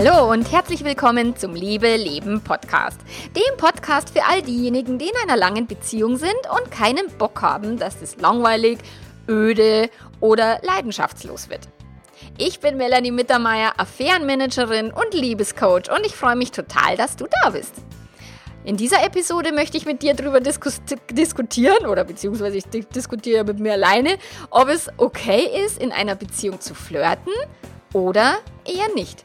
Hallo und herzlich willkommen zum Liebe Leben Podcast. Dem Podcast für all diejenigen, die in einer langen Beziehung sind und keinen Bock haben, dass es langweilig, öde oder leidenschaftslos wird. Ich bin Melanie Mittermeier, Affärenmanagerin und Liebescoach und ich freue mich total, dass du da bist. In dieser Episode möchte ich mit dir darüber diskus diskutieren oder beziehungsweise ich diskutiere mit mir alleine, ob es okay ist, in einer Beziehung zu flirten oder eher nicht.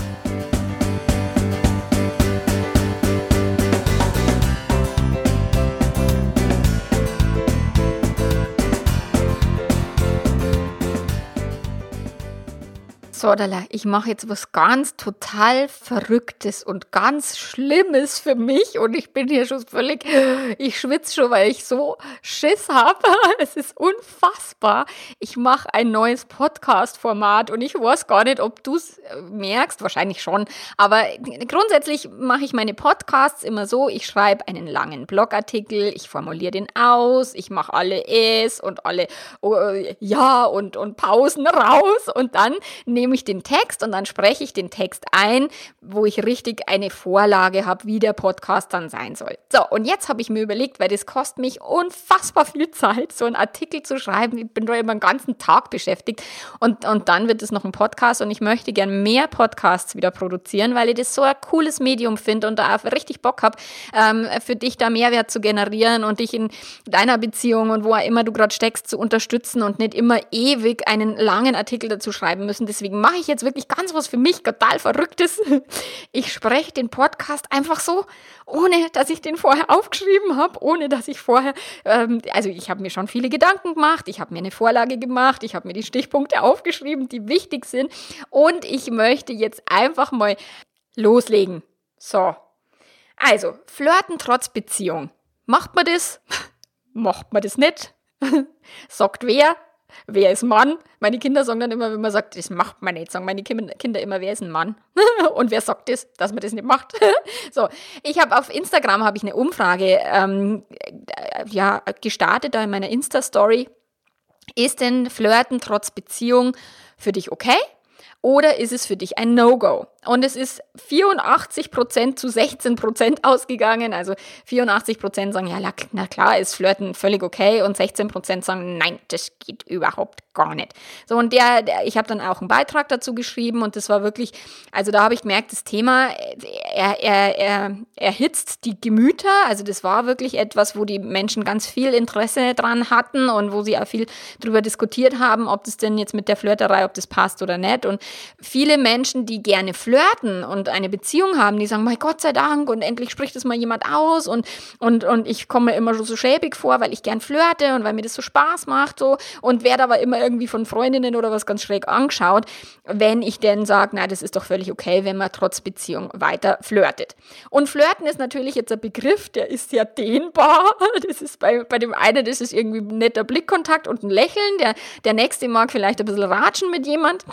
Sordala, ich mache jetzt was ganz total Verrücktes und ganz Schlimmes für mich und ich bin hier schon völlig, ich schwitze schon, weil ich so Schiss habe. Es ist unfassbar. Ich mache ein neues Podcast-Format und ich weiß gar nicht, ob du es äh, merkst, wahrscheinlich schon, aber grundsätzlich mache ich meine Podcasts immer so, ich schreibe einen langen Blogartikel, ich formuliere den aus, ich mache alle Es und alle oh, Ja und, und Pausen raus und dann nehme nehme ich den Text und dann spreche ich den Text ein, wo ich richtig eine Vorlage habe, wie der Podcast dann sein soll. So, und jetzt habe ich mir überlegt, weil das kostet mich unfassbar viel Zeit, so einen Artikel zu schreiben. Ich bin da immer einen ganzen Tag beschäftigt und, und dann wird es noch ein Podcast und ich möchte gern mehr Podcasts wieder produzieren, weil ich das so ein cooles Medium finde und da richtig Bock habe, ähm, für dich da Mehrwert zu generieren und dich in deiner Beziehung und wo auch immer du gerade steckst, zu unterstützen und nicht immer ewig einen langen Artikel dazu schreiben müssen. Deswegen mache ich jetzt wirklich ganz was für mich total Verrücktes. Ich spreche den Podcast einfach so, ohne dass ich den vorher aufgeschrieben habe, ohne dass ich vorher, ähm, also ich habe mir schon viele Gedanken gemacht, ich habe mir eine Vorlage gemacht, ich habe mir die Stichpunkte aufgeschrieben, die wichtig sind und ich möchte jetzt einfach mal loslegen. So. Also, flirten trotz Beziehung. Macht man das? Macht man das nicht? Sagt wer? Wer ist Mann? Meine Kinder sagen dann immer, wenn man sagt, das macht man nicht, sagen meine Kinder immer, wer ist ein Mann? Und wer sagt das, dass man das nicht macht? so, ich habe auf Instagram habe ich eine Umfrage ähm, ja, gestartet, da in meiner Insta-Story. Ist denn Flirten trotz Beziehung für dich okay? Oder ist es für dich ein No-Go? Und es ist 84 Prozent zu 16 Prozent ausgegangen. Also 84 Prozent sagen, ja, na klar, ist Flirten völlig okay. Und 16 Prozent sagen, nein, das geht überhaupt gar nicht. So, und der, der ich habe dann auch einen Beitrag dazu geschrieben und das war wirklich, also da habe ich gemerkt, das Thema, er, er, er erhitzt die Gemüter. Also das war wirklich etwas, wo die Menschen ganz viel Interesse dran hatten und wo sie auch viel drüber diskutiert haben, ob das denn jetzt mit der Flirterei, ob das passt oder nicht. Und viele Menschen, die gerne flirten, flirten und eine Beziehung haben, die sagen, mein Gott sei Dank und endlich spricht es mal jemand aus und, und, und ich komme mir immer so schäbig vor, weil ich gern flirte und weil mir das so Spaß macht so und werde aber immer irgendwie von Freundinnen oder was ganz schräg angeschaut, wenn ich denn sage, na, das ist doch völlig okay, wenn man trotz Beziehung weiter flirtet. Und flirten ist natürlich jetzt ein Begriff, der ist ja dehnbar. Das ist bei, bei dem einen, das ist irgendwie netter Blickkontakt und ein Lächeln. Der, der nächste mag vielleicht ein bisschen ratschen mit jemand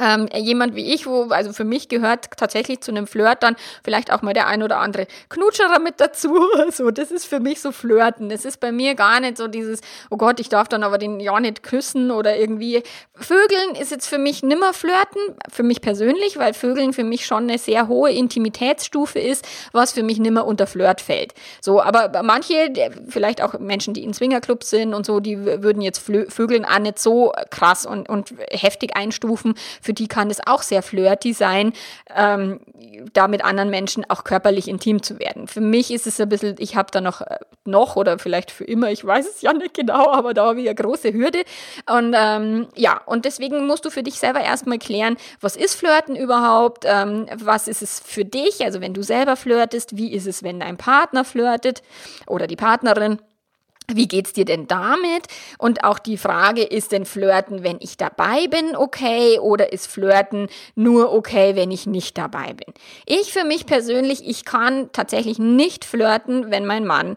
ähm, jemand wie ich, wo, also für mich gehört tatsächlich zu einem Flirt dann vielleicht auch mal der ein oder andere Knutscherer mit dazu. So, das ist für mich so Flirten. Das ist bei mir gar nicht so dieses, oh Gott, ich darf dann aber den ja nicht küssen oder irgendwie. Vögeln ist jetzt für mich nimmer Flirten, für mich persönlich, weil Vögeln für mich schon eine sehr hohe Intimitätsstufe ist, was für mich nimmer unter Flirt fällt. So, aber manche, vielleicht auch Menschen, die in Swingerclubs sind und so, die würden jetzt Vögeln auch nicht so krass und, und heftig einstufen für die kann es auch sehr flirty sein, ähm, da mit anderen Menschen auch körperlich intim zu werden. Für mich ist es ein bisschen, ich habe da noch, äh, noch oder vielleicht für immer, ich weiß es ja nicht genau, aber da habe ich eine große Hürde. Und ähm, ja, und deswegen musst du für dich selber erstmal klären, was ist Flirten überhaupt? Ähm, was ist es für dich? Also wenn du selber flirtest, wie ist es, wenn dein Partner flirtet oder die Partnerin? Wie geht's dir denn damit? Und auch die Frage, ist denn Flirten, wenn ich dabei bin, okay? Oder ist Flirten nur okay, wenn ich nicht dabei bin? Ich für mich persönlich, ich kann tatsächlich nicht flirten, wenn mein Mann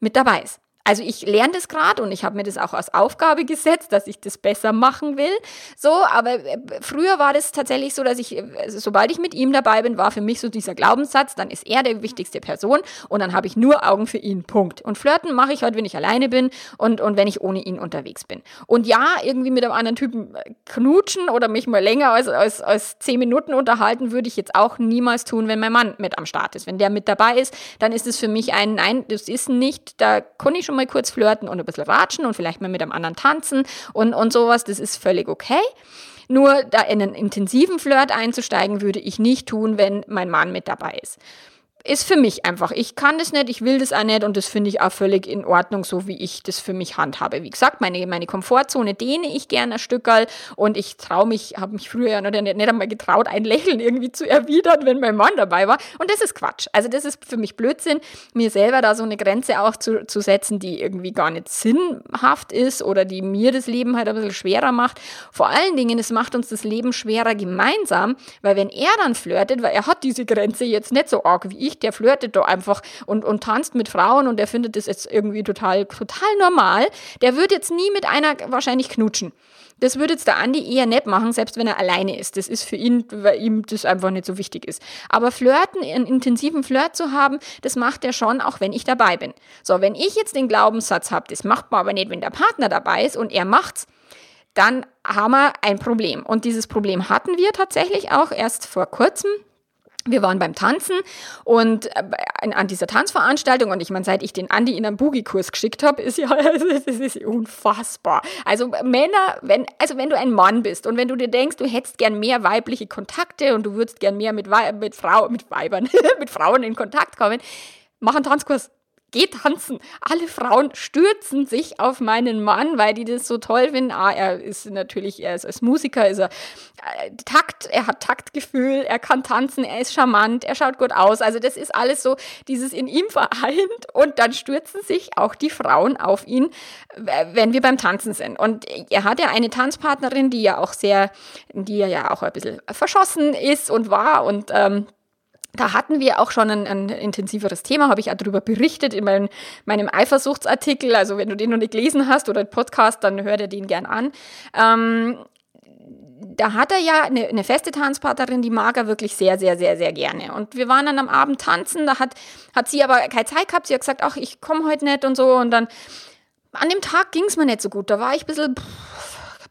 mit dabei ist. Also ich lerne das gerade und ich habe mir das auch als Aufgabe gesetzt, dass ich das besser machen will. So, aber äh, früher war das tatsächlich so, dass ich, äh, sobald ich mit ihm dabei bin, war für mich so dieser Glaubenssatz, dann ist er die wichtigste Person und dann habe ich nur Augen für ihn. Punkt. Und flirten mache ich halt, wenn ich alleine bin und, und wenn ich ohne ihn unterwegs bin. Und ja, irgendwie mit einem anderen Typen äh, knutschen oder mich mal länger als, als, als zehn Minuten unterhalten, würde ich jetzt auch niemals tun, wenn mein Mann mit am Start ist. Wenn der mit dabei ist, dann ist es für mich ein, nein, das ist nicht, da kann ich schon mal kurz flirten und ein bisschen ratschen und vielleicht mal mit einem anderen tanzen und, und sowas. Das ist völlig okay. Nur da in einen intensiven Flirt einzusteigen, würde ich nicht tun, wenn mein Mann mit dabei ist ist für mich einfach. Ich kann das nicht, ich will das auch nicht und das finde ich auch völlig in Ordnung, so wie ich das für mich handhabe. Wie gesagt, meine, meine Komfortzone dehne ich gerne ein Stückerl und ich traue mich, habe mich früher ja nicht, nicht einmal getraut, ein Lächeln irgendwie zu erwidern, wenn mein Mann dabei war. Und das ist Quatsch. Also das ist für mich Blödsinn, mir selber da so eine Grenze auch zu, zu setzen, die irgendwie gar nicht sinnhaft ist oder die mir das Leben halt ein bisschen schwerer macht. Vor allen Dingen, es macht uns das Leben schwerer gemeinsam, weil wenn er dann flirtet, weil er hat diese Grenze jetzt nicht so arg wie ich, ich, der flirtet da einfach und, und tanzt mit Frauen und der findet das jetzt irgendwie total, total normal. Der wird jetzt nie mit einer wahrscheinlich knutschen. Das würde jetzt der Andi eher nicht machen, selbst wenn er alleine ist. Das ist für ihn, weil ihm das einfach nicht so wichtig ist. Aber Flirten, einen intensiven Flirt zu haben, das macht er schon, auch wenn ich dabei bin. So, wenn ich jetzt den Glaubenssatz habe, das macht man aber nicht, wenn der Partner dabei ist und er macht's, dann haben wir ein Problem. Und dieses Problem hatten wir tatsächlich auch erst vor kurzem wir waren beim Tanzen und äh, an dieser Tanzveranstaltung und ich meine, seit ich den Andi in einen Boogie-Kurs geschickt habe, ist ja, es ist unfassbar. Also Männer, wenn, also wenn du ein Mann bist und wenn du dir denkst, du hättest gern mehr weibliche Kontakte und du würdest gern mehr mit, mit, Frau, mit Weibern, mit Frauen in Kontakt kommen, mach einen Tanzkurs geh tanzen. Alle Frauen stürzen sich auf meinen Mann, weil die das so toll finden. Ah, er ist natürlich, er ist als Musiker, ist er äh, Takt, er hat Taktgefühl, er kann tanzen, er ist charmant, er schaut gut aus. Also das ist alles so dieses in ihm vereint und dann stürzen sich auch die Frauen auf ihn, wenn wir beim Tanzen sind. Und er hat ja eine Tanzpartnerin, die ja auch sehr, die ja auch ein bisschen verschossen ist und war und ähm, da hatten wir auch schon ein, ein intensiveres Thema, habe ich auch darüber berichtet in mein, meinem Eifersuchtsartikel. Also wenn du den noch nicht gelesen hast oder einen Podcast, dann hör dir den gern an. Ähm, da hat er ja eine, eine, feste Tanzpartnerin, die mag er wirklich sehr, sehr, sehr, sehr gerne. Und wir waren dann am Abend tanzen, da hat, hat sie aber keine Zeit gehabt. Sie hat gesagt, ach, ich komme heute nicht und so. Und dann an dem Tag ging es mir nicht so gut. Da war ich ein bisschen pff,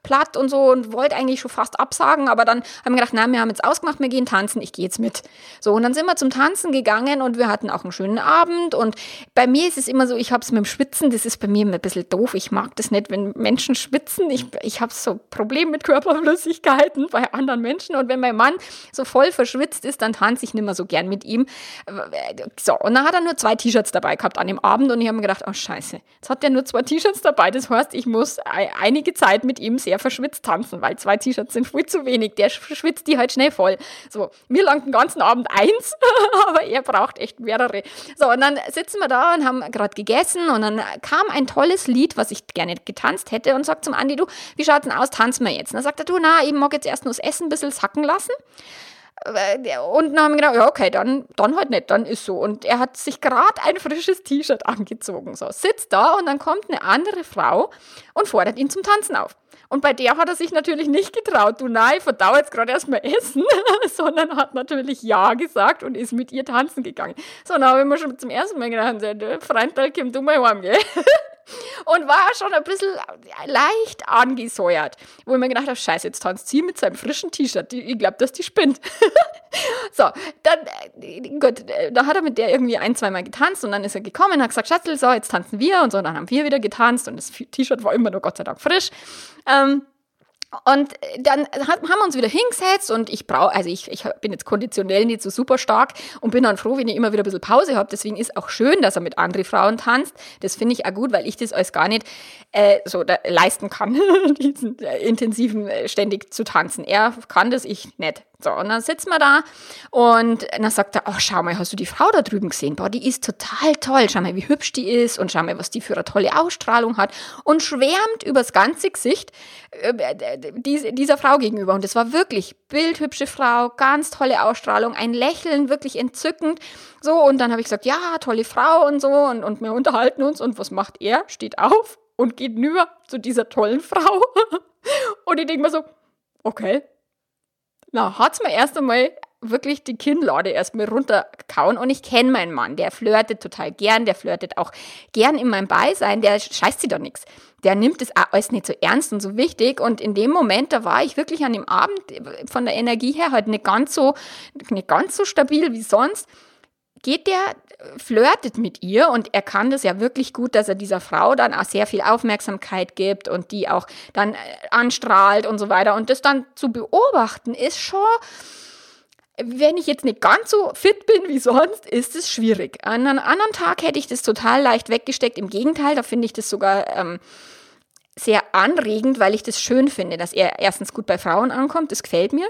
platt und so und wollte eigentlich schon fast absagen, aber dann haben wir gedacht, na, wir haben jetzt ausgemacht, wir gehen tanzen, ich gehe jetzt mit. So, und dann sind wir zum Tanzen gegangen und wir hatten auch einen schönen Abend und bei mir ist es immer so, ich habe es mit dem Schwitzen, das ist bei mir ein bisschen doof, ich mag das nicht, wenn Menschen schwitzen, ich, ich habe so Probleme mit Körperflüssigkeiten bei anderen Menschen und wenn mein Mann so voll verschwitzt ist, dann tanze ich nicht mehr so gern mit ihm. So, und dann hat er nur zwei T-Shirts dabei gehabt an dem Abend und ich habe mir gedacht, oh scheiße, jetzt hat er nur zwei T-Shirts dabei, das heißt, ich muss einige Zeit mit ihm sehr verschwitzt tanzen, weil zwei T-Shirts sind viel zu wenig. Der schwitzt die halt schnell voll. So, mir langt den ganzen Abend eins, aber er braucht echt mehrere. So, und dann sitzen wir da und haben gerade gegessen und dann kam ein tolles Lied, was ich gerne getanzt hätte und sagt zum Andi, du, wie schaut's denn aus, tanzen wir jetzt? Und dann sagt er, du, na, ich mag jetzt erst nur das Essen ein bisschen sacken lassen. Äh, und dann haben wir gedacht, ja, okay, dann, dann halt nicht, dann ist so. Und er hat sich gerade ein frisches T-Shirt angezogen, so, sitzt da und dann kommt eine andere Frau und fordert ihn zum Tanzen auf. Und bei der hat er sich natürlich nicht getraut, du nein, verdau jetzt gerade erstmal Essen, sondern hat natürlich Ja gesagt und ist mit ihr tanzen gegangen. So, dann habe ich mir schon zum ersten Mal gedacht, Freund, komm du mal heim, gell? und war schon ein bisschen leicht angesäuert, wo ich mir gedacht habe, scheiße, jetzt tanzt sie mit seinem frischen T-Shirt. Ich glaube, dass die spinnt. so, dann, äh, gut, äh, da hat er mit der irgendwie ein, zweimal getanzt und dann ist er gekommen und hat gesagt, Schatzel, so, jetzt tanzen wir und so, und dann haben wir wieder getanzt und das T-Shirt war immer noch Gott sei Dank frisch. Ähm, und dann haben wir uns wieder hingesetzt und ich brauche, also ich, ich bin jetzt konditionell nicht so super stark und bin dann froh, wenn ich immer wieder ein bisschen Pause habe. Deswegen ist auch schön, dass er mit anderen Frauen tanzt. Das finde ich auch gut, weil ich das alles gar nicht äh, so leisten kann, diesen äh, intensiven äh, ständig zu tanzen. Er kann das, ich nicht. So, und dann sitzen wir da und dann sagt er, oh, schau mal, hast du die Frau da drüben gesehen? Boah, die ist total toll. Schau mal, wie hübsch die ist und schau mal, was die für eine tolle Ausstrahlung hat. Und schwärmt übers ganze Gesicht äh, dieser Frau gegenüber. Und es war wirklich bildhübsche Frau, ganz tolle Ausstrahlung, ein Lächeln, wirklich entzückend. So, und dann habe ich gesagt, ja, tolle Frau und so. Und, und wir unterhalten uns. Und was macht er? Steht auf und geht nüber zu dieser tollen Frau. und ich denke mir so, okay, na, hat's mir erst einmal wirklich die Kinnlade erstmal runterkauen. Und ich kenne meinen Mann, der flirtet total gern, der flirtet auch gern in meinem Beisein, der scheißt sich da nichts. Der nimmt das alles nicht so ernst und so wichtig. Und in dem Moment, da war ich wirklich an dem Abend von der Energie her halt nicht ganz so, nicht ganz so stabil wie sonst geht der, flirtet mit ihr und er kann das ja wirklich gut, dass er dieser Frau dann auch sehr viel Aufmerksamkeit gibt und die auch dann äh, anstrahlt und so weiter. Und das dann zu beobachten ist schon, wenn ich jetzt nicht ganz so fit bin wie sonst, ist es schwierig. An einem anderen Tag hätte ich das total leicht weggesteckt. Im Gegenteil, da finde ich das sogar ähm, sehr anregend, weil ich das schön finde, dass er erstens gut bei Frauen ankommt. Das gefällt mir.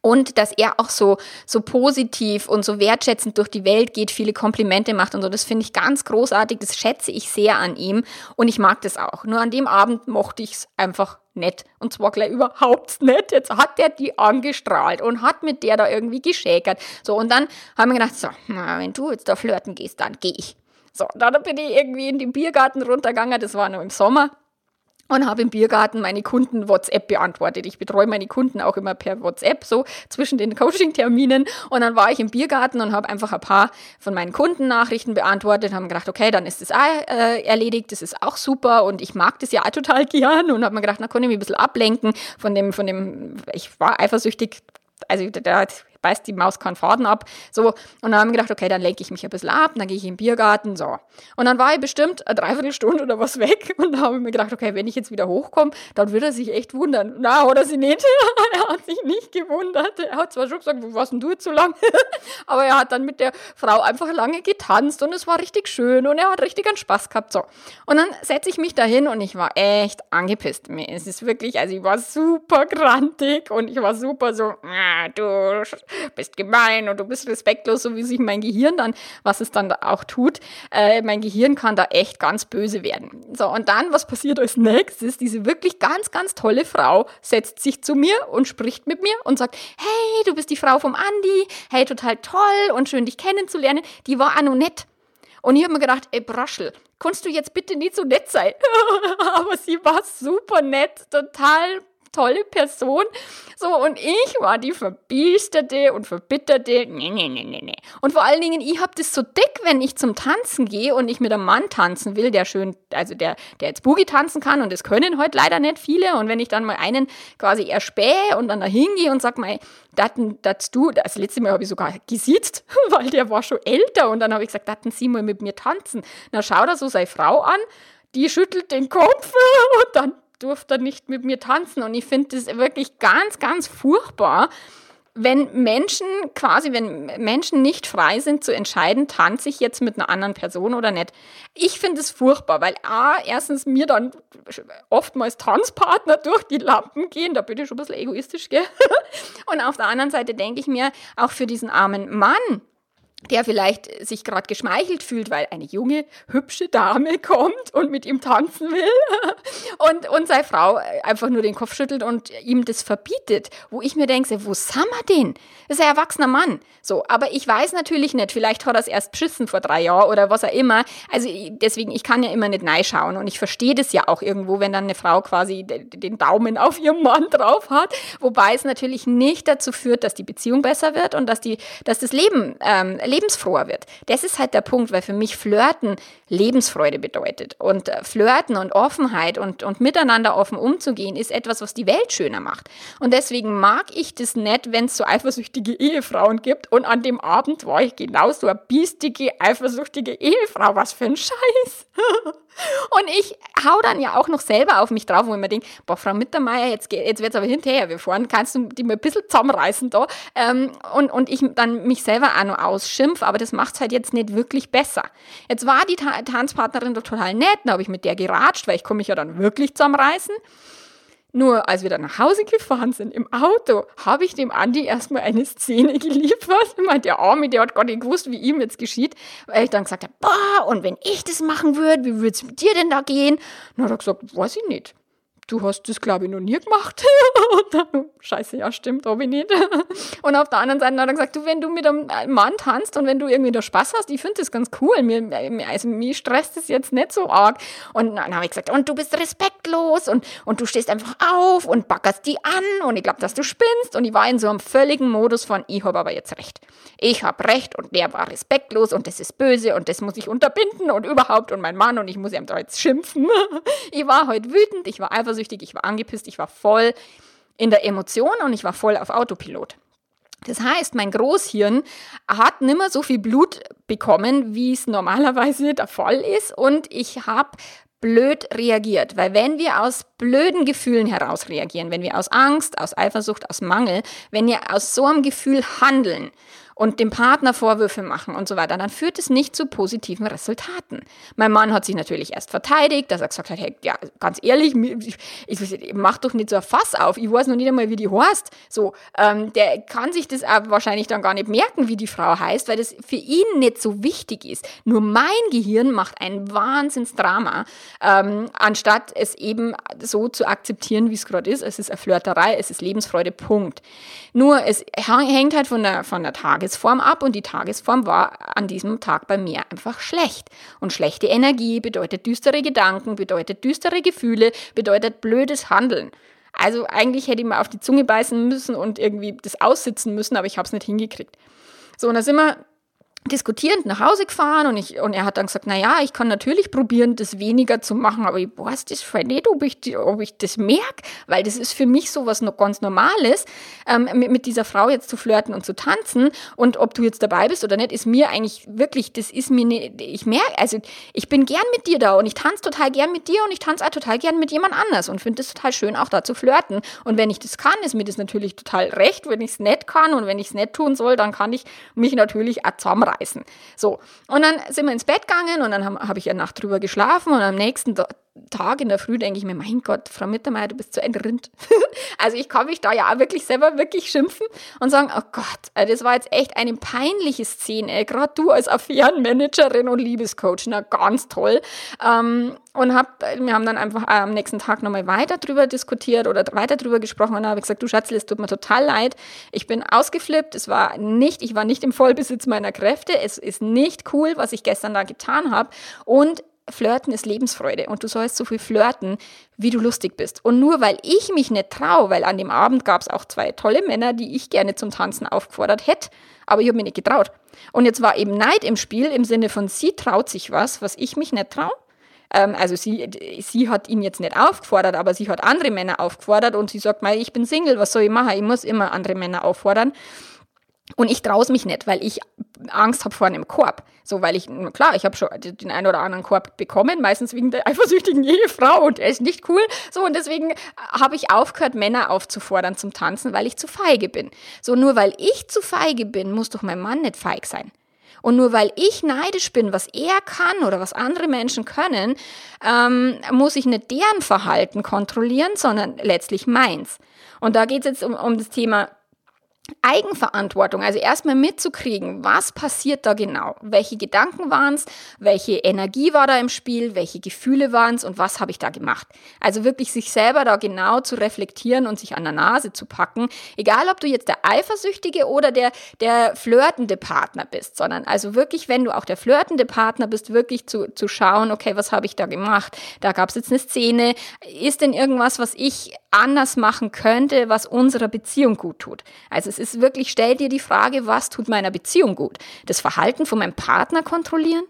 Und dass er auch so, so positiv und so wertschätzend durch die Welt geht, viele Komplimente macht und so. Das finde ich ganz großartig. Das schätze ich sehr an ihm. Und ich mag das auch. Nur an dem Abend mochte ich es einfach nett. Und zwar gleich überhaupt nicht. Jetzt hat der die angestrahlt und hat mit der da irgendwie geschäkert. So, und dann haben wir gedacht, so, na, wenn du jetzt da flirten gehst, dann gehe ich. So, dann bin ich irgendwie in den Biergarten runtergegangen. Das war noch im Sommer und habe im Biergarten meine Kunden WhatsApp beantwortet. Ich betreue meine Kunden auch immer per WhatsApp, so zwischen den Coaching-Terminen. Und dann war ich im Biergarten und habe einfach ein paar von meinen Kunden Nachrichten beantwortet, haben gedacht, okay, dann ist das äh, erledigt, das ist auch super und ich mag das ja auch total gern und habe mir gedacht, na, kann ich mich ein bisschen ablenken von dem, von dem, ich war eifersüchtig, also da beißt die Maus keinen Faden ab. So, und dann haben wir gedacht, okay, dann lenke ich mich ein bisschen ab, dann gehe ich in den Biergarten, so. Und dann war ich bestimmt eine Dreiviertelstunde oder was weg und dann habe ich mir gedacht, okay, wenn ich jetzt wieder hochkomme, dann wird er sich echt wundern. Na, oder sie nicht. er hat sich nicht gewundert. Er hat zwar schon gesagt, warst denn du jetzt so lang? Aber er hat dann mit der Frau einfach lange getanzt und es war richtig schön und er hat richtig einen Spaß gehabt, so. Und dann setze ich mich dahin und ich war echt angepisst. Es ist wirklich, also ich war super grantig und ich war super so, ah, du bist gemein und du bist respektlos, so wie sich mein Gehirn dann, was es dann auch tut, äh, mein Gehirn kann da echt ganz böse werden. So, und dann, was passiert als nächstes? Diese wirklich ganz, ganz tolle Frau setzt sich zu mir und spricht mit mir und sagt, hey, du bist die Frau vom Andi, hey, total toll und schön dich kennenzulernen. Die war auch noch nett. Und ich habe mir gedacht, ey Braschel, kannst du jetzt bitte nicht so nett sein? Aber sie war super nett, total tolle Person. So, und ich war die verbiesterte und verbitterte. Nee, nee, nee, nee, nee. Und vor allen Dingen, ich hab das so dick, wenn ich zum Tanzen gehe und ich mit einem Mann tanzen will, der schön, also der, der jetzt Boogie tanzen kann und das können heute leider nicht viele. Und wenn ich dann mal einen quasi erspähe und dann da hingehe und sag mal, das du, das letzte Mal habe ich sogar gesiezt, weil der war schon älter und dann habe ich gesagt, daten sie mal mit mir tanzen. Na, schau da so seine Frau an, die schüttelt den Kopf und dann durfte nicht mit mir tanzen. Und ich finde das wirklich ganz, ganz furchtbar, wenn Menschen quasi, wenn Menschen nicht frei sind zu entscheiden, tanze ich jetzt mit einer anderen Person oder nicht. Ich finde es furchtbar, weil A, erstens mir dann oftmals Tanzpartner durch die Lampen gehen, da bin ich schon ein bisschen egoistisch, gell? Und auf der anderen Seite denke ich mir, auch für diesen armen Mann, der vielleicht sich gerade geschmeichelt fühlt, weil eine junge, hübsche Dame kommt und mit ihm tanzen will und, und seine Frau einfach nur den Kopf schüttelt und ihm das verbietet, wo ich mir denke, wo sind wir denn? Das ist ein erwachsener Mann. So, aber ich weiß natürlich nicht, vielleicht hat er es erst beschissen vor drei Jahren oder was auch immer. Also deswegen, ich kann ja immer nicht schauen und ich verstehe das ja auch irgendwo, wenn dann eine Frau quasi den Daumen auf ihrem Mann drauf hat, wobei es natürlich nicht dazu führt, dass die Beziehung besser wird und dass, die, dass das Leben ähm, lebensfroher wird. Das ist halt der Punkt, weil für mich Flirten Lebensfreude bedeutet. Und äh, Flirten und Offenheit und, und miteinander offen umzugehen, ist etwas, was die Welt schöner macht. Und deswegen mag ich das nicht, wenn es so eifersüchtige Ehefrauen gibt. Und an dem Abend war ich genauso eine biestige, eifersüchtige Ehefrau. Was für ein Scheiß. Und ich hau dann ja auch noch selber auf mich drauf, wo ich mir denke, boah, Frau Mittermeier, jetzt, jetzt wird es aber hinterher, wir fahren, kannst du die mal ein bisschen zusammenreißen da? Ähm, und, und ich dann mich selber auch noch ausschimpf, aber das macht es halt jetzt nicht wirklich besser. Jetzt war die Ta Tanzpartnerin doch total nett, da habe ich mit der geratscht, weil ich komme mich ja dann wirklich zusammenreißen. Nur als wir dann nach Hause gefahren sind, im Auto, habe ich dem Andi erstmal eine Szene geliefert. Ich meinte, der Arme, der hat gar nicht gewusst, wie ihm jetzt geschieht. Weil ich dann gesagt habe, boah, und wenn ich das machen würde, wie würde es mit dir denn da gehen? Dann hat er gesagt, weiß ich nicht du hast das, glaube ich, noch nie gemacht. und dann, scheiße, ja, stimmt, habe ich nicht. und auf der anderen Seite hat er gesagt, du, wenn du mit einem Mann tanzt und wenn du irgendwie da Spaß hast, ich finde das ganz cool. Mir, also, mir stresst das jetzt nicht so arg. Und dann habe ich gesagt, und du bist respektlos und, und du stehst einfach auf und backerst die an und ich glaube, dass du spinnst. Und ich war in so einem völligen Modus von, ich habe aber jetzt recht. Ich habe recht und der war respektlos und das ist böse und das muss ich unterbinden und überhaupt und mein Mann und ich muss ihm da jetzt schimpfen. ich war heute wütend, ich war eifersüchtig eifersüchtig, ich war angepisst, ich war voll in der Emotion und ich war voll auf Autopilot. Das heißt, mein Großhirn hat nimmer so viel Blut bekommen, wie es normalerweise der Fall ist und ich habe blöd reagiert, weil wenn wir aus blöden Gefühlen heraus reagieren, wenn wir aus Angst, aus Eifersucht, aus Mangel, wenn wir aus so einem Gefühl handeln, und dem Partner Vorwürfe machen und so weiter, dann führt es nicht zu positiven Resultaten. Mein Mann hat sich natürlich erst verteidigt, dass er gesagt hat, hey, ja, ganz ehrlich, ich, ich, mach doch nicht so ein Fass auf, ich weiß noch nicht einmal, wie die heißt. So, ähm, der kann sich das auch wahrscheinlich dann gar nicht merken, wie die Frau heißt, weil das für ihn nicht so wichtig ist. Nur mein Gehirn macht ein Wahnsinnsdrama, ähm, anstatt es eben so zu akzeptieren, wie es gerade ist. Es ist eine Flirterei, es ist Lebensfreude, Punkt. Nur es hängt halt von der, von der Tages Tagesform ab und die Tagesform war an diesem Tag bei mir einfach schlecht. Und schlechte Energie bedeutet düstere Gedanken, bedeutet düstere Gefühle, bedeutet blödes Handeln. Also eigentlich hätte ich mal auf die Zunge beißen müssen und irgendwie das aussitzen müssen, aber ich habe es nicht hingekriegt. So, und da sind wir diskutierend nach Hause gefahren und, ich, und er hat dann gesagt, na ja, ich kann natürlich probieren, das weniger zu machen, aber ich weiß das voll nicht, ob ich, ob ich das merke, weil das ist für mich so was noch ganz Normales, ähm, mit, mit dieser Frau jetzt zu flirten und zu tanzen. Und ob du jetzt dabei bist oder nicht, ist mir eigentlich wirklich, das ist mir nicht, ich merke, also ich bin gern mit dir da und ich tanze total gern mit dir und ich tanze auch total gern mit jemand anders und finde es total schön, auch da zu flirten. Und wenn ich das kann, ist mir das natürlich total recht, wenn ich es nicht kann und wenn ich es nicht tun soll, dann kann ich mich natürlich auch zusammenreißen reißen. So, und dann sind wir ins Bett gegangen und dann habe hab ich eine Nacht drüber geschlafen und am nächsten Tag in der Früh denke ich mir, mein Gott, Frau Mittermeier, du bist so ein Rind. also ich kann mich da ja auch wirklich selber wirklich schimpfen und sagen, oh Gott, äh, das war jetzt echt eine peinliche Szene. Gerade du als Affärenmanagerin und Liebescoach, na ganz toll. Ähm, und hab, wir haben dann einfach äh, am nächsten Tag nochmal weiter drüber diskutiert oder weiter drüber gesprochen und habe ich gesagt, du Schatzel, es tut mir total leid. Ich bin ausgeflippt, es war nicht, ich war nicht im Vollbesitz meiner Kräfte, es ist nicht cool, was ich gestern da getan habe und Flirten ist Lebensfreude und du sollst so viel flirten, wie du lustig bist. Und nur weil ich mich nicht traue, weil an dem Abend gab es auch zwei tolle Männer, die ich gerne zum Tanzen aufgefordert hätte, aber ich habe mich nicht getraut. Und jetzt war eben Neid im Spiel im Sinne von, sie traut sich was, was ich mich nicht traue. Ähm, also sie, sie hat ihn jetzt nicht aufgefordert, aber sie hat andere Männer aufgefordert und sie sagt mal, ich bin Single, was soll ich machen? Ich muss immer andere Männer auffordern. Und ich traue mich nicht, weil ich Angst habe vor einem Korb. So, weil ich, klar, ich habe schon den einen oder anderen Korb bekommen, meistens wegen der eifersüchtigen Ehefrau und er ist nicht cool. So, und deswegen habe ich aufgehört, Männer aufzufordern zum Tanzen, weil ich zu feige bin. So, nur weil ich zu feige bin, muss doch mein Mann nicht feig sein. Und nur weil ich neidisch bin, was er kann oder was andere Menschen können, ähm, muss ich nicht deren Verhalten kontrollieren, sondern letztlich meins. Und da geht es jetzt um, um das Thema Eigenverantwortung, also erstmal mitzukriegen, was passiert da genau? Welche Gedanken waren es? Welche Energie war da im Spiel? Welche Gefühle waren es? Und was habe ich da gemacht? Also wirklich sich selber da genau zu reflektieren und sich an der Nase zu packen. Egal, ob du jetzt der eifersüchtige oder der, der flirtende Partner bist, sondern also wirklich, wenn du auch der flirtende Partner bist, wirklich zu, zu schauen, okay, was habe ich da gemacht? Da gab es jetzt eine Szene. Ist denn irgendwas, was ich anders machen könnte, was unserer Beziehung gut tut? Also es ist wirklich, stell dir die Frage, was tut meiner Beziehung gut? Das Verhalten von meinem Partner kontrollieren?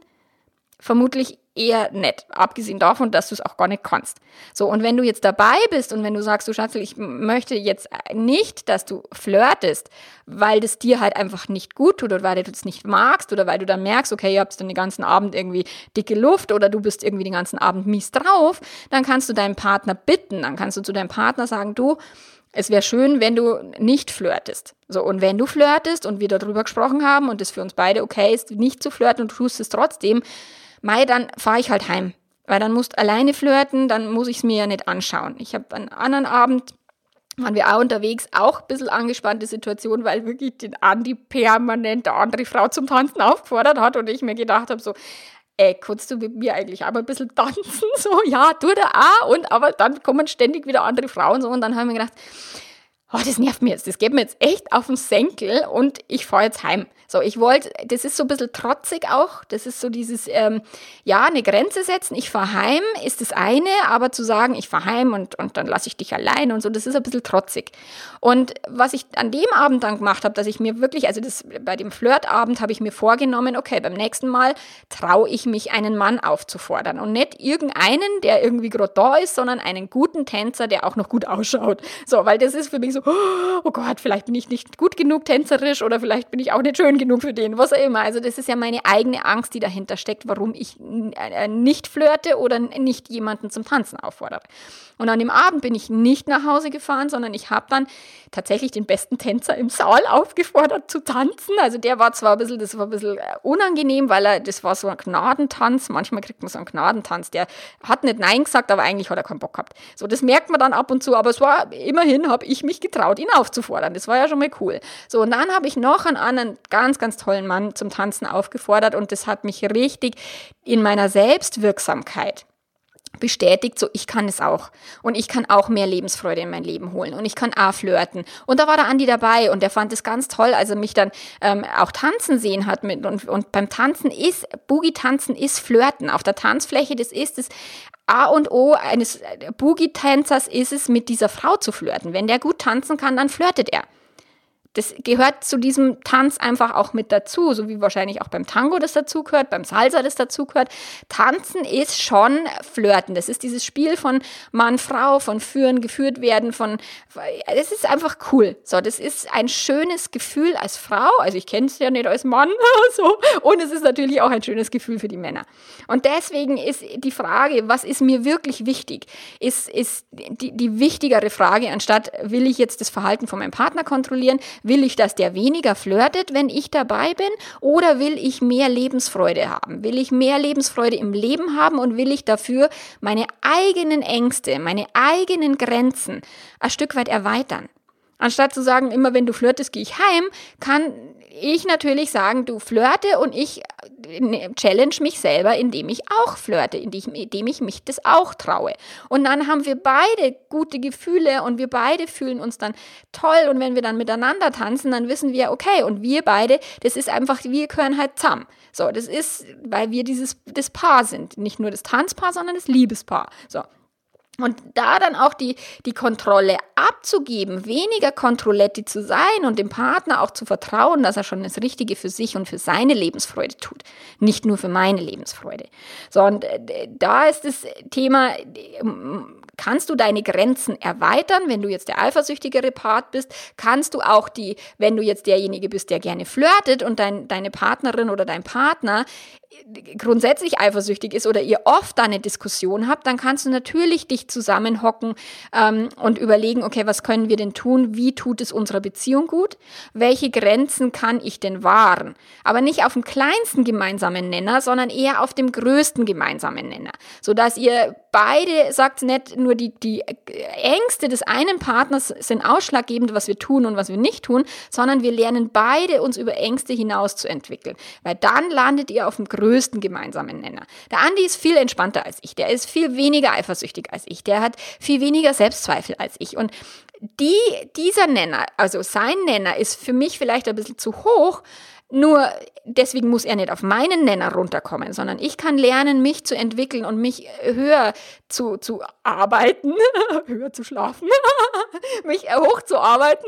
Vermutlich eher nett, abgesehen davon, dass du es auch gar nicht kannst. So, und wenn du jetzt dabei bist und wenn du sagst, du Schatzel, ich möchte jetzt nicht, dass du flirtest, weil das dir halt einfach nicht gut tut oder weil du es nicht magst oder weil du dann merkst, okay, ihr habt dann den ganzen Abend irgendwie dicke Luft oder du bist irgendwie den ganzen Abend mies drauf, dann kannst du deinen Partner bitten, dann kannst du zu deinem Partner sagen, du, es wäre schön, wenn du nicht flirtest. So, und wenn du flirtest und wir darüber gesprochen haben und es für uns beide okay ist, nicht zu flirten und du tust es trotzdem, Mai, dann fahre ich halt heim. Weil dann musst alleine flirten, dann muss ich es mir ja nicht anschauen. Ich habe einen anderen Abend, waren wir auch unterwegs, auch ein bisschen angespannte Situation, weil wirklich den Andi permanent eine andere Frau zum Tanzen aufgefordert hat und ich mir gedacht habe, so, ey, kannst du mit mir eigentlich aber ein bisschen tanzen? So, ja, tu da auch. Und aber dann kommen ständig wieder andere Frauen so und dann haben wir gedacht, oh, das nervt mir jetzt, das geht mir jetzt echt auf den Senkel und ich fahre jetzt heim. So, ich wollte, das ist so ein bisschen trotzig auch, das ist so dieses, ähm, ja, eine Grenze setzen, ich fahre heim, ist das eine, aber zu sagen, ich fahre heim und, und dann lasse ich dich allein und so, das ist ein bisschen trotzig. Und was ich an dem Abend dann gemacht habe, dass ich mir wirklich, also das, bei dem Flirtabend habe ich mir vorgenommen, okay, beim nächsten Mal traue ich mich, einen Mann aufzufordern und nicht irgendeinen, der irgendwie gerade da ist, sondern einen guten Tänzer, der auch noch gut ausschaut. So, weil das ist für mich so, oh Gott, vielleicht bin ich nicht gut genug tänzerisch oder vielleicht bin ich auch nicht schön genug für den, was auch immer. Also das ist ja meine eigene Angst, die dahinter steckt, warum ich äh, nicht flirte oder nicht jemanden zum Tanzen auffordere. Und an dem Abend bin ich nicht nach Hause gefahren, sondern ich habe dann tatsächlich den besten Tänzer im Saal aufgefordert zu tanzen. Also der war zwar ein bisschen, das war ein bisschen äh, unangenehm, weil er, das war so ein Gnadentanz. Manchmal kriegt man so einen Gnadentanz. Der hat nicht Nein gesagt, aber eigentlich hat er keinen Bock gehabt. So, das merkt man dann ab und zu. Aber es war, immerhin habe ich mich getraut, ihn aufzufordern. Das war ja schon mal cool. So, und dann habe ich noch einen anderen ganz, ganz tollen Mann zum Tanzen aufgefordert und das hat mich richtig in meiner Selbstwirksamkeit bestätigt, so ich kann es auch. Und ich kann auch mehr Lebensfreude in mein Leben holen. Und ich kann auch flirten. Und da war der Andi dabei und der fand es ganz toll, als er mich dann ähm, auch tanzen sehen hat. Mit, und, und beim Tanzen ist, Boogie-Tanzen ist Flirten. Auf der Tanzfläche, das ist das A und O eines Boogie-Tänzers ist es, mit dieser Frau zu flirten. Wenn der gut tanzen kann, dann flirtet er das gehört zu diesem Tanz einfach auch mit dazu, so wie wahrscheinlich auch beim Tango das dazugehört, beim Salsa das dazugehört. Tanzen ist schon Flirten. Das ist dieses Spiel von Mann, Frau, von Führen, geführt werden, von, das ist einfach cool. So, das ist ein schönes Gefühl als Frau. Also ich kenne es ja nicht als Mann, so. Und es ist natürlich auch ein schönes Gefühl für die Männer. Und deswegen ist die Frage, was ist mir wirklich wichtig, ist, ist die, die wichtigere Frage, anstatt will ich jetzt das Verhalten von meinem Partner kontrollieren, Will ich, dass der weniger flirtet, wenn ich dabei bin? Oder will ich mehr Lebensfreude haben? Will ich mehr Lebensfreude im Leben haben und will ich dafür meine eigenen Ängste, meine eigenen Grenzen ein Stück weit erweitern? Anstatt zu sagen, immer wenn du flirtest, gehe ich heim, kann ich natürlich sagen, du flirte und ich äh, challenge mich selber, indem ich auch flirte, indem ich mich das auch traue. Und dann haben wir beide gute Gefühle und wir beide fühlen uns dann toll. Und wenn wir dann miteinander tanzen, dann wissen wir, okay, und wir beide, das ist einfach, wir gehören halt zusammen. So, das ist, weil wir dieses, das Paar sind. Nicht nur das Tanzpaar, sondern das Liebespaar. So. Und da dann auch die, die Kontrolle abzugeben, weniger Kontrolletti zu sein und dem Partner auch zu vertrauen, dass er schon das Richtige für sich und für seine Lebensfreude tut, nicht nur für meine Lebensfreude. So, und äh, da ist das Thema, kannst du deine Grenzen erweitern, wenn du jetzt der eifersüchtigere Part bist, kannst du auch die, wenn du jetzt derjenige bist, der gerne flirtet und dein, deine Partnerin oder dein Partner grundsätzlich eifersüchtig ist oder ihr oft eine Diskussion habt, dann kannst du natürlich dich zusammenhocken ähm, und überlegen, okay, was können wir denn tun? Wie tut es unserer Beziehung gut? Welche Grenzen kann ich denn wahren? Aber nicht auf dem kleinsten gemeinsamen Nenner, sondern eher auf dem größten gemeinsamen Nenner, sodass ihr beide sagt nicht nur die, die Ängste des einen Partners sind ausschlaggebend, was wir tun und was wir nicht tun, sondern wir lernen beide uns über Ängste hinaus zu entwickeln, weil dann landet ihr auf dem größten größten gemeinsamen Nenner. Der Andi ist viel entspannter als ich, der ist viel weniger eifersüchtig als ich, der hat viel weniger Selbstzweifel als ich. Und die, dieser Nenner, also sein Nenner ist für mich vielleicht ein bisschen zu hoch, nur deswegen muss er nicht auf meinen Nenner runterkommen, sondern ich kann lernen, mich zu entwickeln und mich höher zu, zu arbeiten, höher zu schlafen, mich hochzuarbeiten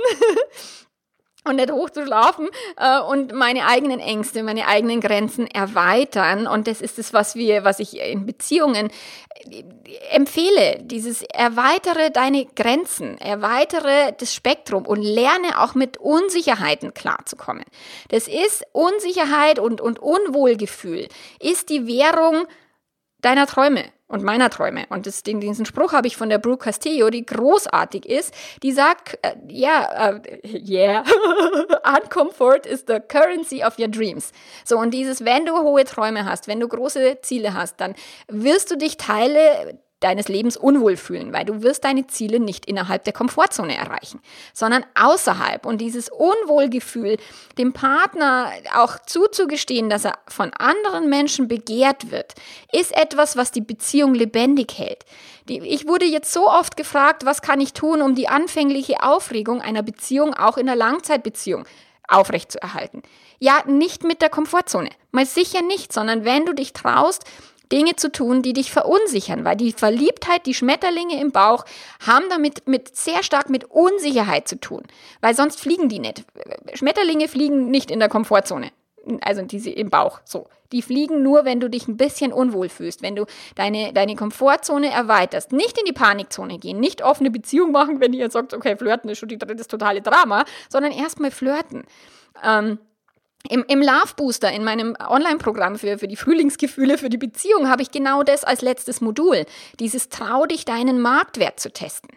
und nicht hochzuschlafen äh, und meine eigenen Ängste, meine eigenen Grenzen erweitern. Und das ist es, was wir, was ich in Beziehungen äh, empfehle. Dieses erweitere deine Grenzen, erweitere das Spektrum und lerne auch mit Unsicherheiten klarzukommen. Das ist Unsicherheit und, und Unwohlgefühl ist die Währung deiner Träume. Und meiner Träume. Und das, den, diesen Spruch habe ich von der Brooke Castillo, die großartig ist. Die sagt, äh, ja, äh, yeah, uncomfort is the currency of your dreams. So, und dieses, wenn du hohe Träume hast, wenn du große Ziele hast, dann wirst du dich Teile deines Lebens unwohl fühlen, weil du wirst deine Ziele nicht innerhalb der Komfortzone erreichen, sondern außerhalb. Und dieses Unwohlgefühl, dem Partner auch zuzugestehen, dass er von anderen Menschen begehrt wird, ist etwas, was die Beziehung lebendig hält. ich wurde jetzt so oft gefragt, was kann ich tun, um die anfängliche Aufregung einer Beziehung auch in einer Langzeitbeziehung aufrechtzuerhalten. Ja, nicht mit der Komfortzone. Mal sicher nicht, sondern wenn du dich traust, Dinge zu tun, die dich verunsichern, weil die Verliebtheit, die Schmetterlinge im Bauch haben damit mit sehr stark mit Unsicherheit zu tun, weil sonst fliegen die nicht. Schmetterlinge fliegen nicht in der Komfortzone, also diese im Bauch, so. Die fliegen nur, wenn du dich ein bisschen unwohl fühlst, wenn du deine, deine Komfortzone erweiterst. Nicht in die Panikzone gehen, nicht offene Beziehung machen, wenn ihr sagt, okay, flirten ist schon die, das totale Drama, sondern erstmal flirten. Ähm, im, Im Love Booster, in meinem Online-Programm für, für die Frühlingsgefühle, für die Beziehung, habe ich genau das als letztes Modul. Dieses Trau dich, deinen Marktwert zu testen.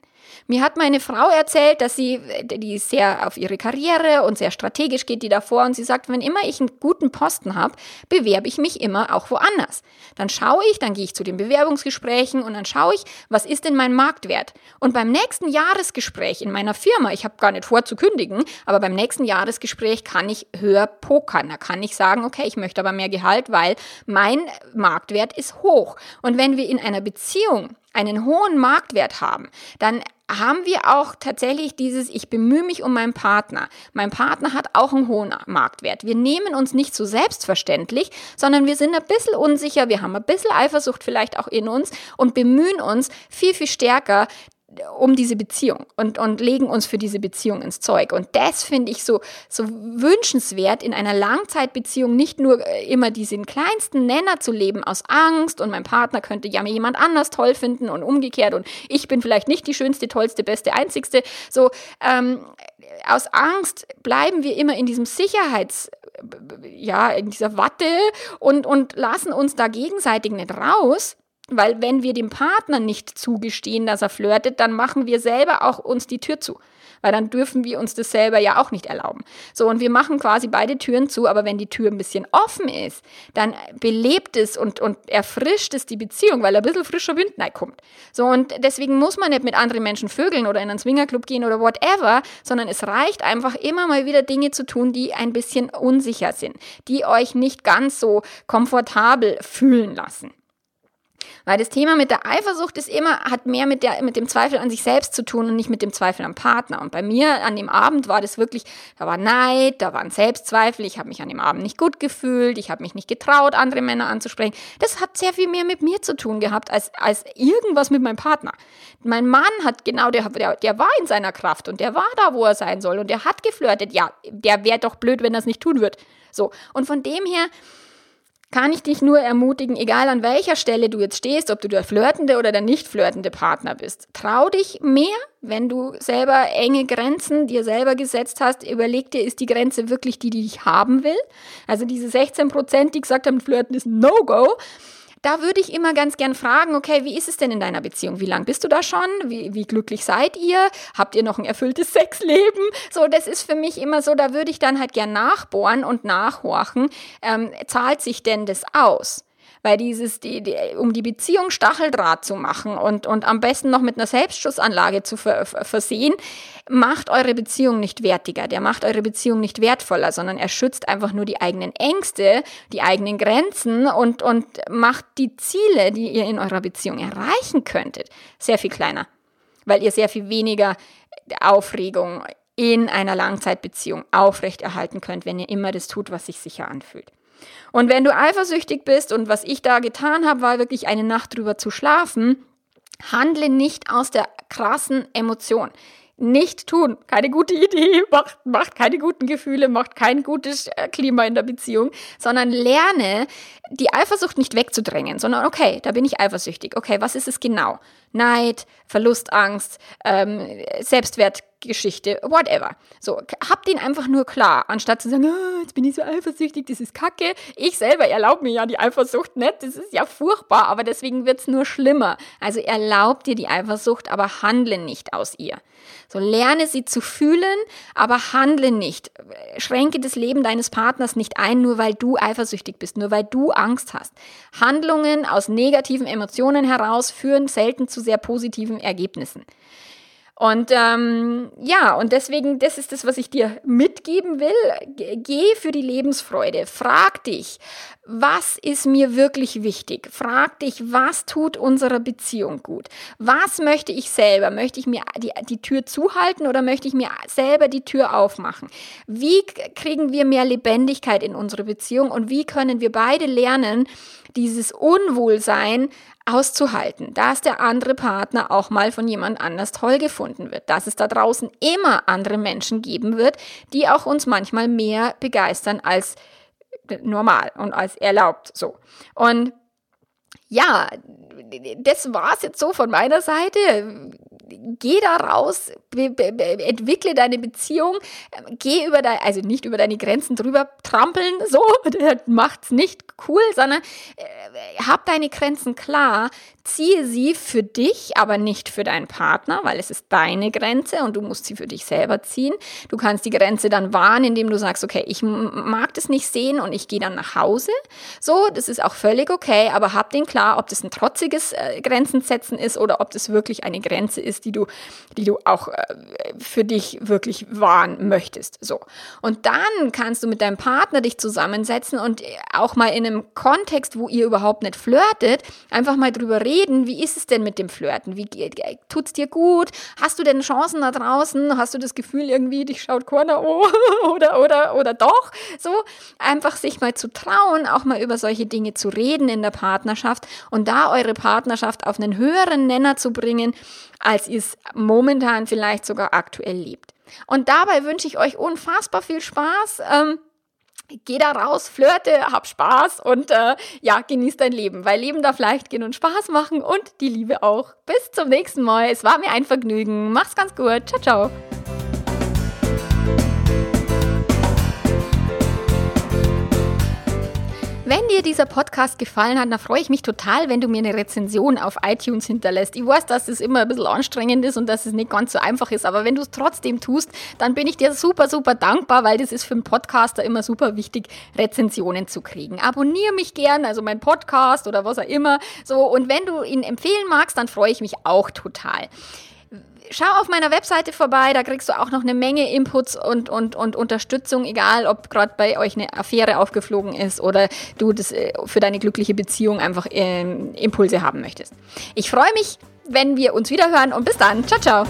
Mir hat meine Frau erzählt, dass sie, die ist sehr auf ihre Karriere und sehr strategisch geht die davor und sie sagt, wenn immer ich einen guten Posten habe, bewerbe ich mich immer auch woanders. Dann schaue ich, dann gehe ich zu den Bewerbungsgesprächen und dann schaue ich, was ist denn mein Marktwert? Und beim nächsten Jahresgespräch in meiner Firma, ich habe gar nicht vor zu kündigen, aber beim nächsten Jahresgespräch kann ich höher pokern. Da kann ich sagen, okay, ich möchte aber mehr Gehalt, weil mein Marktwert ist hoch. Und wenn wir in einer Beziehung einen hohen Marktwert haben, dann haben wir auch tatsächlich dieses, ich bemühe mich um meinen Partner. Mein Partner hat auch einen hohen Marktwert. Wir nehmen uns nicht so selbstverständlich, sondern wir sind ein bisschen unsicher, wir haben ein bisschen Eifersucht vielleicht auch in uns und bemühen uns viel, viel stärker, um diese Beziehung und, und legen uns für diese Beziehung ins Zeug. Und das finde ich so, so wünschenswert, in einer Langzeitbeziehung nicht nur äh, immer diesen kleinsten Nenner zu leben aus Angst und mein Partner könnte ja mir jemand anders toll finden und umgekehrt und ich bin vielleicht nicht die schönste, tollste, beste, einzigste. So, ähm, aus Angst bleiben wir immer in diesem Sicherheits, ja, in dieser Watte und, und lassen uns da gegenseitig nicht raus weil wenn wir dem Partner nicht zugestehen, dass er flirtet, dann machen wir selber auch uns die Tür zu. Weil dann dürfen wir uns das selber ja auch nicht erlauben. So, und wir machen quasi beide Türen zu, aber wenn die Tür ein bisschen offen ist, dann belebt es und, und erfrischt es die Beziehung, weil ein bisschen frischer Wind kommt. So, und deswegen muss man nicht mit anderen Menschen vögeln oder in einen Swingerclub gehen oder whatever, sondern es reicht einfach immer mal wieder Dinge zu tun, die ein bisschen unsicher sind, die euch nicht ganz so komfortabel fühlen lassen. Weil das Thema mit der Eifersucht ist immer, hat mehr mit, der, mit dem Zweifel an sich selbst zu tun und nicht mit dem Zweifel am Partner. Und bei mir an dem Abend war das wirklich, da war Neid, da waren Selbstzweifel, ich habe mich an dem Abend nicht gut gefühlt, ich habe mich nicht getraut, andere Männer anzusprechen. Das hat sehr viel mehr mit mir zu tun gehabt, als, als irgendwas mit meinem Partner. Mein Mann hat genau, der, der, der war in seiner Kraft und der war da, wo er sein soll und der hat geflirtet. Ja, der wäre doch blöd, wenn er es nicht tun wird. So. Und von dem her, kann ich dich nur ermutigen, egal an welcher Stelle du jetzt stehst, ob du der flirtende oder der nicht flirtende Partner bist. Trau dich mehr, wenn du selber enge Grenzen dir selber gesetzt hast. Überleg dir, ist die Grenze wirklich die, die ich haben will? Also diese 16 Prozent, die gesagt haben, Flirten ist No-Go da würde ich immer ganz gern fragen, okay, wie ist es denn in deiner Beziehung? Wie lang bist du da schon? Wie, wie glücklich seid ihr? Habt ihr noch ein erfülltes Sexleben? So, das ist für mich immer so, da würde ich dann halt gern nachbohren und nachhorchen. Ähm, zahlt sich denn das aus? Weil dieses, die, die, um die Beziehung Stacheldraht zu machen und, und am besten noch mit einer Selbstschussanlage zu ver, versehen, macht eure Beziehung nicht wertiger. Der macht eure Beziehung nicht wertvoller, sondern er schützt einfach nur die eigenen Ängste, die eigenen Grenzen und, und macht die Ziele, die ihr in eurer Beziehung erreichen könntet, sehr viel kleiner. Weil ihr sehr viel weniger Aufregung in einer Langzeitbeziehung aufrechterhalten könnt, wenn ihr immer das tut, was sich sicher anfühlt. Und wenn du eifersüchtig bist und was ich da getan habe, war wirklich eine Nacht drüber zu schlafen, handle nicht aus der krassen Emotion. Nicht tun. Keine gute Idee, macht, macht keine guten Gefühle, macht kein gutes äh, Klima in der Beziehung, sondern lerne, die Eifersucht nicht wegzudrängen, sondern okay, da bin ich eifersüchtig. Okay, was ist es genau? Neid, Verlustangst, ähm, Selbstwert Geschichte, whatever. So, habt ihn einfach nur klar, anstatt zu sagen, oh, jetzt bin ich so eifersüchtig, das ist kacke. Ich selber erlaube mir ja die Eifersucht nicht, das ist ja furchtbar, aber deswegen wird's nur schlimmer. Also erlaub dir die Eifersucht, aber handle nicht aus ihr. So lerne sie zu fühlen, aber handle nicht. Schränke das Leben deines Partners nicht ein, nur weil du eifersüchtig bist, nur weil du Angst hast. Handlungen aus negativen Emotionen heraus führen selten zu sehr positiven Ergebnissen. Und ähm, ja, und deswegen, das ist das, was ich dir mitgeben will. Geh für die Lebensfreude. Frag dich, was ist mir wirklich wichtig? Frag dich, was tut unserer Beziehung gut? Was möchte ich selber? Möchte ich mir die, die Tür zuhalten oder möchte ich mir selber die Tür aufmachen? Wie kriegen wir mehr Lebendigkeit in unsere Beziehung und wie können wir beide lernen, dieses Unwohlsein auszuhalten, dass der andere Partner auch mal von jemand anders toll gefunden wird, dass es da draußen immer andere Menschen geben wird, die auch uns manchmal mehr begeistern als normal und als erlaubt so. Und ja, das war's jetzt so von meiner Seite geh da raus, entwickle deine Beziehung, geh über deine, also nicht über deine Grenzen drüber trampeln, so, macht's nicht cool, sondern äh, hab deine Grenzen klar, ziehe sie für dich, aber nicht für deinen Partner, weil es ist deine Grenze und du musst sie für dich selber ziehen. Du kannst die Grenze dann wahren, indem du sagst, okay, ich mag das nicht sehen und ich gehe dann nach Hause. So, das ist auch völlig okay, aber hab den klar, ob das ein trotziges äh, Grenzen setzen ist oder ob das wirklich eine Grenze ist, die du, die du auch äh, für dich wirklich wahren möchtest. So. Und dann kannst du mit deinem Partner dich zusammensetzen und auch mal in einem Kontext, wo ihr überhaupt nicht flirtet, einfach mal drüber reden wie ist es denn mit dem Flirten? Wie tut's dir gut? Hast du denn Chancen da draußen? Hast du das Gefühl irgendwie, dich schaut Corner oh oder oder oder doch? So einfach sich mal zu trauen, auch mal über solche Dinge zu reden in der Partnerschaft und da eure Partnerschaft auf einen höheren Nenner zu bringen, als ihr es momentan vielleicht sogar aktuell lebt. Und dabei wünsche ich euch unfassbar viel Spaß. Ähm, Geh da raus, flirte, hab Spaß und äh, ja, genieß dein Leben, weil Leben darf leicht gehen und Spaß machen und die Liebe auch. Bis zum nächsten Mal. Es war mir ein Vergnügen. Mach's ganz gut. Ciao, ciao. Wenn dir dieser Podcast gefallen hat, dann freue ich mich total, wenn du mir eine Rezension auf iTunes hinterlässt. Ich weiß, dass es immer ein bisschen anstrengend ist und dass es nicht ganz so einfach ist, aber wenn du es trotzdem tust, dann bin ich dir super, super dankbar, weil das ist für einen Podcaster immer super wichtig, Rezensionen zu kriegen. Abonniere mich gern, also mein Podcast oder was auch immer. So, und wenn du ihn empfehlen magst, dann freue ich mich auch total schau auf meiner Webseite vorbei, da kriegst du auch noch eine Menge Inputs und, und, und Unterstützung, egal ob gerade bei euch eine Affäre aufgeflogen ist oder du das äh, für deine glückliche Beziehung einfach ähm, Impulse haben möchtest. Ich freue mich, wenn wir uns wieder hören und bis dann. Ciao, ciao.